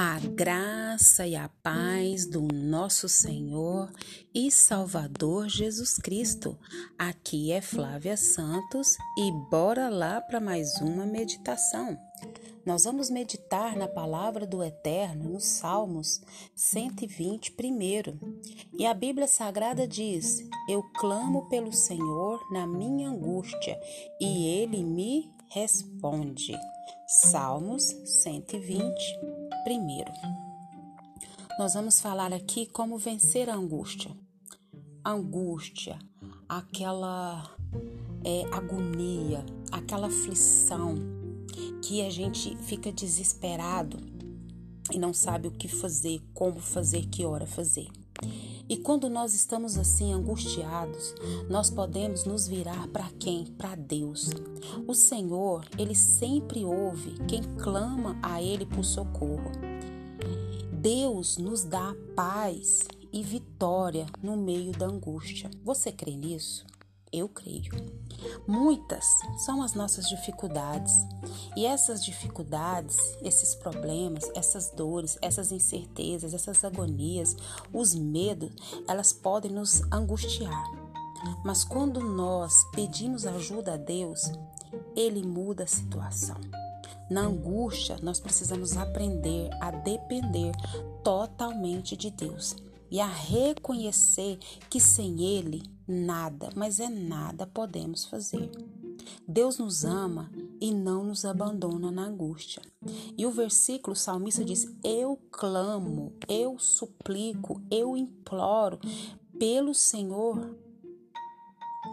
A graça e a paz do nosso Senhor e Salvador Jesus Cristo. Aqui é Flávia Santos e bora lá para mais uma meditação. Nós vamos meditar na palavra do Eterno nos Salmos 120 primeiro. E a Bíblia Sagrada diz: Eu clamo pelo Senhor na minha angústia e ele me responde. Salmos 120 Primeiro, nós vamos falar aqui como vencer a angústia. Angústia, aquela é, agonia, aquela aflição que a gente fica desesperado e não sabe o que fazer, como fazer, que hora fazer. E quando nós estamos assim angustiados, nós podemos nos virar para quem? Para Deus. O Senhor, ele sempre ouve quem clama a ele por socorro. Deus nos dá paz e vitória no meio da angústia. Você crê nisso? Eu creio. Muitas são as nossas dificuldades. E essas dificuldades, esses problemas, essas dores, essas incertezas, essas agonias, os medos, elas podem nos angustiar. Mas quando nós pedimos ajuda a Deus, Ele muda a situação. Na angústia, nós precisamos aprender a depender totalmente de Deus e a reconhecer que sem Ele nada, mas é nada podemos fazer. Deus nos ama e não nos abandona na angústia. E o versículo o salmista diz: Eu clamo, eu suplico, eu imploro pelo Senhor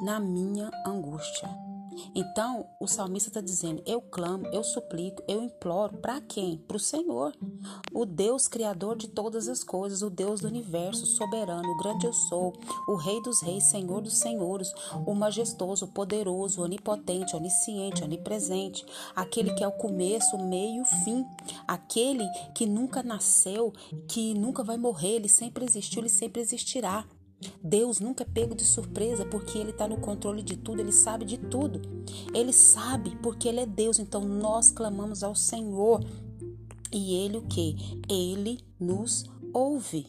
na minha angústia. Então, o salmista está dizendo: Eu clamo, eu suplico, eu imploro. Para quem? Para o Senhor, o Deus criador de todas as coisas, o Deus do universo, soberano, o grande eu sou, o Rei dos Reis, Senhor dos Senhores, o majestoso, poderoso, onipotente, onisciente, onipresente, aquele que é o começo, o meio e o fim, aquele que nunca nasceu, que nunca vai morrer, ele sempre existiu, ele sempre existirá. Deus nunca é pego de surpresa porque Ele está no controle de tudo, Ele sabe de tudo. Ele sabe porque Ele é Deus. Então nós clamamos ao Senhor e Ele o que? Ele nos ouve.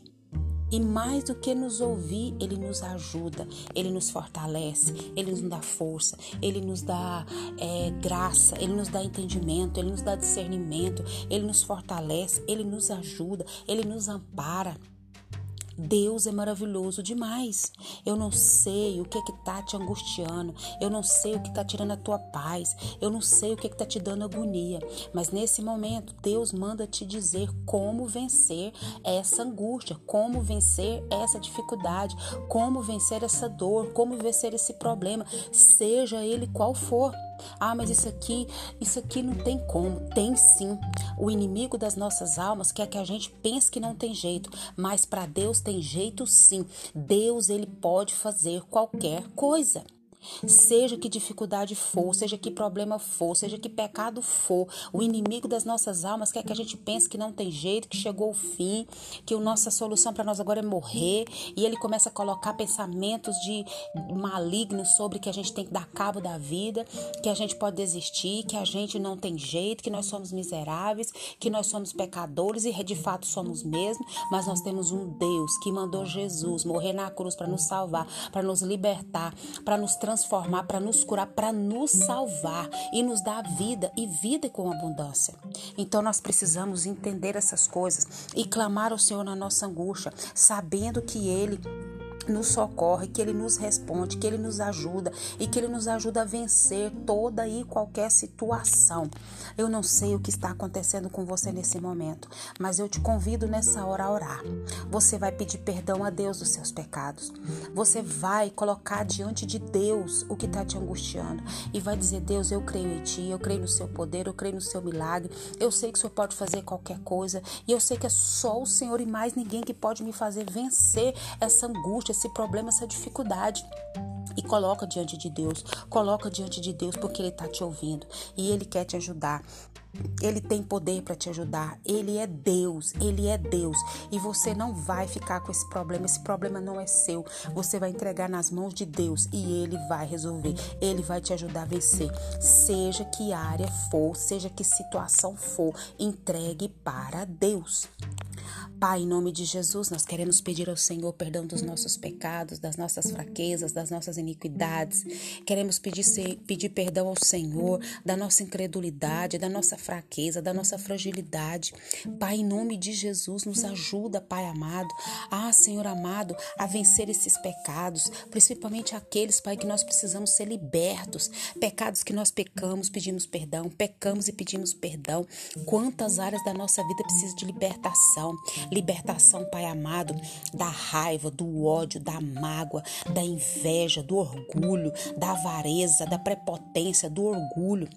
E mais do que nos ouvir, Ele nos ajuda, Ele nos fortalece, Ele nos dá força, Ele nos dá é, graça, Ele nos dá entendimento, Ele nos dá discernimento, Ele nos fortalece, Ele nos ajuda, Ele nos ampara. Deus é maravilhoso demais. Eu não sei o que é que tá te angustiando, eu não sei o que tá tirando a tua paz, eu não sei o que é que tá te dando agonia, mas nesse momento Deus manda te dizer como vencer essa angústia, como vencer essa dificuldade, como vencer essa dor, como vencer esse problema, seja ele qual for. Ah, mas isso aqui, isso aqui não tem como. Tem sim. O inimigo das nossas almas quer que a gente pense que não tem jeito, mas para Deus tem jeito sim. Deus ele pode fazer qualquer coisa. Seja que dificuldade for, seja que problema for, seja que pecado for, o inimigo das nossas almas quer que a gente pense que não tem jeito, que chegou o fim, que a nossa solução para nós agora é morrer, e ele começa a colocar pensamentos de malignos sobre que a gente tem que dar cabo da vida, que a gente pode desistir, que a gente não tem jeito, que nós somos miseráveis, que nós somos pecadores e de fato somos mesmo, mas nós temos um Deus que mandou Jesus morrer na cruz para nos salvar, para nos libertar, para nos transformar transformar, para nos curar, para nos salvar e nos dar vida e vida com abundância. Então nós precisamos entender essas coisas e clamar ao Senhor na nossa angústia, sabendo que Ele nos socorre, que Ele nos responde, que Ele nos ajuda e que Ele nos ajuda a vencer toda e qualquer situação. Eu não sei o que está acontecendo com você nesse momento, mas eu te convido nessa hora a orar. Você vai pedir perdão a Deus dos seus pecados. Você vai colocar diante de Deus o que está te angustiando e vai dizer: Deus, eu creio em Ti, eu creio no Seu poder, eu creio no Seu milagre. Eu sei que o Senhor pode fazer qualquer coisa e eu sei que é só o Senhor e mais ninguém que pode me fazer vencer essa angústia, esse problema, essa dificuldade. E coloca diante de Deus, coloca diante de Deus porque Ele está te ouvindo e Ele quer te ajudar. Ele tem poder para te ajudar. Ele é Deus. Ele é Deus. E você não vai ficar com esse problema. Esse problema não é seu. Você vai entregar nas mãos de Deus e ele vai resolver. Ele vai te ajudar a vencer. Seja que área for, seja que situação for, entregue para Deus. Pai, em nome de Jesus, nós queremos pedir ao Senhor perdão dos nossos pecados, das nossas fraquezas, das nossas iniquidades. Queremos pedir, pedir perdão ao Senhor da nossa incredulidade, da nossa fraqueza, da nossa fragilidade. Pai, em nome de Jesus, nos ajuda, Pai amado. Ah, Senhor amado, a vencer esses pecados, principalmente aqueles, Pai, que nós precisamos ser libertos. Pecados que nós pecamos, pedimos perdão, pecamos e pedimos perdão. Quantas áreas da nossa vida precisam de libertação? Libertação, Pai amado, da raiva, do ódio, da mágoa, da inveja, do orgulho, da avareza, da prepotência, do orgulho.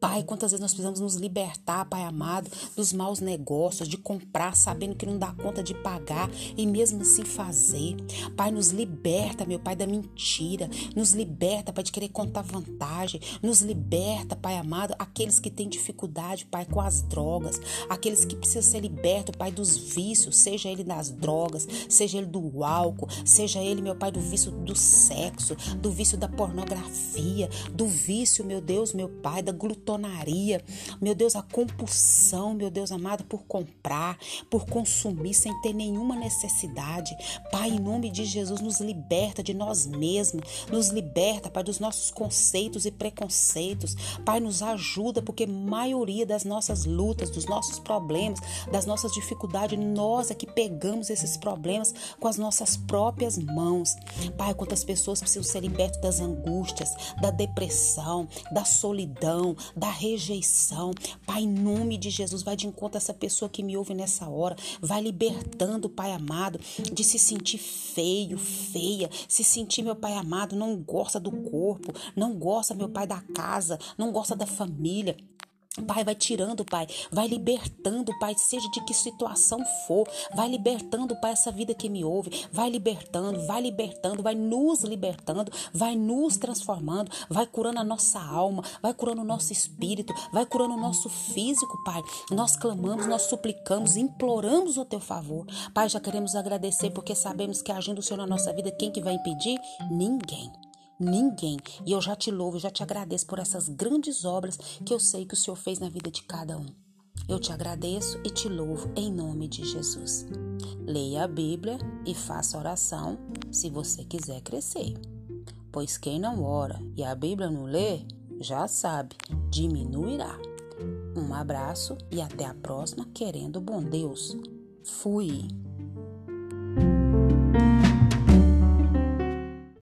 Pai, quantas vezes nós precisamos nos libertar, Pai amado, dos maus negócios, de comprar sabendo que não dá conta de pagar e mesmo assim fazer. Pai, nos liberta, meu Pai, da mentira. Nos liberta, Pai, de querer contar vantagem. Nos liberta, Pai amado, aqueles que têm dificuldade, Pai, com as drogas. Aqueles que precisam ser libertos, Pai, dos vícios, seja ele das drogas, seja ele do álcool, seja ele, meu Pai, do vício do sexo, do vício da pornografia, do vício, meu Deus, meu Pai, da glutonaria, meu Deus, a compulsão, meu Deus amado, por comprar, por consumir sem ter nenhuma necessidade. Pai, em nome de Jesus, nos liberta de nós mesmos, nos liberta, Pai, dos nossos conceitos e preconceitos. Pai, nos ajuda, porque maioria das nossas lutas, dos nossos problemas, das nossas dificuldades, nós é que pegamos esses problemas com as nossas próprias mãos. Pai, quantas pessoas precisam ser libertas das angústias, da depressão, da solidão, da rejeição. Pai, em nome de Jesus, vai de encontro a essa pessoa que me ouve nessa hora. Vai libertando, Pai amado, de se sentir feio, feia, se sentir, meu Pai amado, não gosta do corpo, não gosta, meu Pai, da casa, não gosta da família. Pai, vai tirando, Pai, vai libertando, Pai, seja de que situação for, vai libertando, Pai, essa vida que me ouve, vai libertando, vai libertando, vai nos libertando, vai nos transformando, vai curando a nossa alma, vai curando o nosso espírito, vai curando o nosso físico, Pai. Nós clamamos, nós suplicamos, imploramos o teu favor. Pai, já queremos agradecer porque sabemos que agindo o Senhor na nossa vida, quem que vai impedir? Ninguém ninguém. E eu já te louvo, já te agradeço por essas grandes obras que eu sei que o Senhor fez na vida de cada um. Eu te agradeço e te louvo em nome de Jesus. Leia a Bíblia e faça oração se você quiser crescer. Pois quem não ora e a Bíblia não lê, já sabe, diminuirá. Um abraço e até a próxima, querendo bom Deus. Fui.